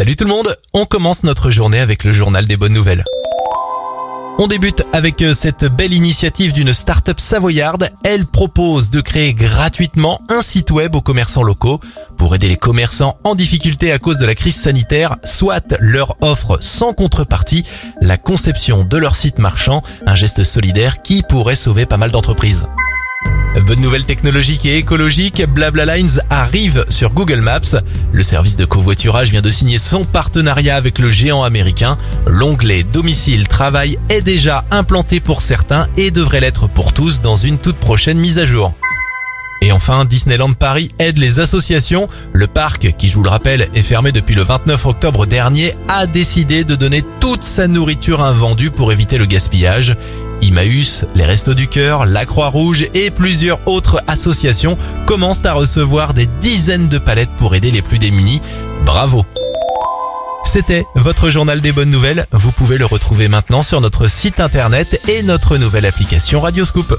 Salut tout le monde, on commence notre journée avec le journal des bonnes nouvelles. On débute avec euh, cette belle initiative d'une start-up savoyarde. Elle propose de créer gratuitement un site web aux commerçants locaux pour aider les commerçants en difficulté à cause de la crise sanitaire, soit leur offre sans contrepartie la conception de leur site marchand, un geste solidaire qui pourrait sauver pas mal d'entreprises. Bonne nouvelle technologique et écologique, Blabla Lines arrive sur Google Maps. Le service de covoiturage vient de signer son partenariat avec le géant américain. L'onglet domicile travail est déjà implanté pour certains et devrait l'être pour tous dans une toute prochaine mise à jour. Et enfin, Disneyland Paris aide les associations. Le parc, qui je vous le rappelle est fermé depuis le 29 octobre dernier, a décidé de donner toute sa nourriture invendue pour éviter le gaspillage. Emmaüs, les Restos du Cœur, la Croix-Rouge et plusieurs autres associations commencent à recevoir des dizaines de palettes pour aider les plus démunis. Bravo C'était votre journal des bonnes nouvelles. Vous pouvez le retrouver maintenant sur notre site internet et notre nouvelle application Radioscoop.